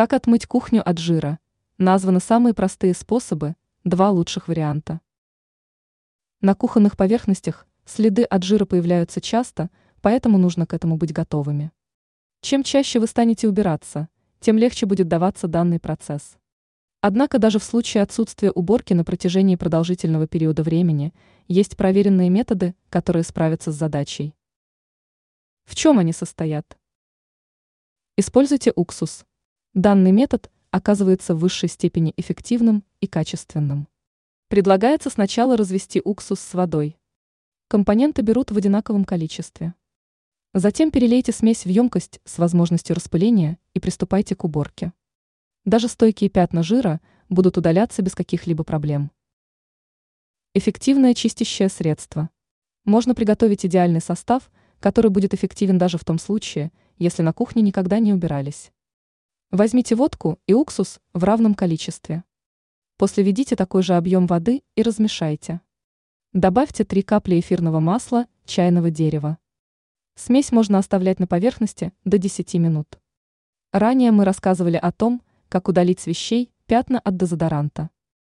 Как отмыть кухню от жира? Названы самые простые способы, два лучших варианта. На кухонных поверхностях следы от жира появляются часто, поэтому нужно к этому быть готовыми. Чем чаще вы станете убираться, тем легче будет даваться данный процесс. Однако даже в случае отсутствия уборки на протяжении продолжительного периода времени есть проверенные методы, которые справятся с задачей. В чем они состоят? Используйте уксус. Данный метод оказывается в высшей степени эффективным и качественным. Предлагается сначала развести уксус с водой. Компоненты берут в одинаковом количестве. Затем перелейте смесь в емкость с возможностью распыления и приступайте к уборке. Даже стойкие пятна жира будут удаляться без каких-либо проблем. Эффективное чистящее средство. Можно приготовить идеальный состав, который будет эффективен даже в том случае, если на кухне никогда не убирались. Возьмите водку и уксус в равном количестве. После введите такой же объем воды и размешайте. Добавьте 3 капли эфирного масла чайного дерева. Смесь можно оставлять на поверхности до 10 минут. Ранее мы рассказывали о том, как удалить с вещей пятна от дезодоранта.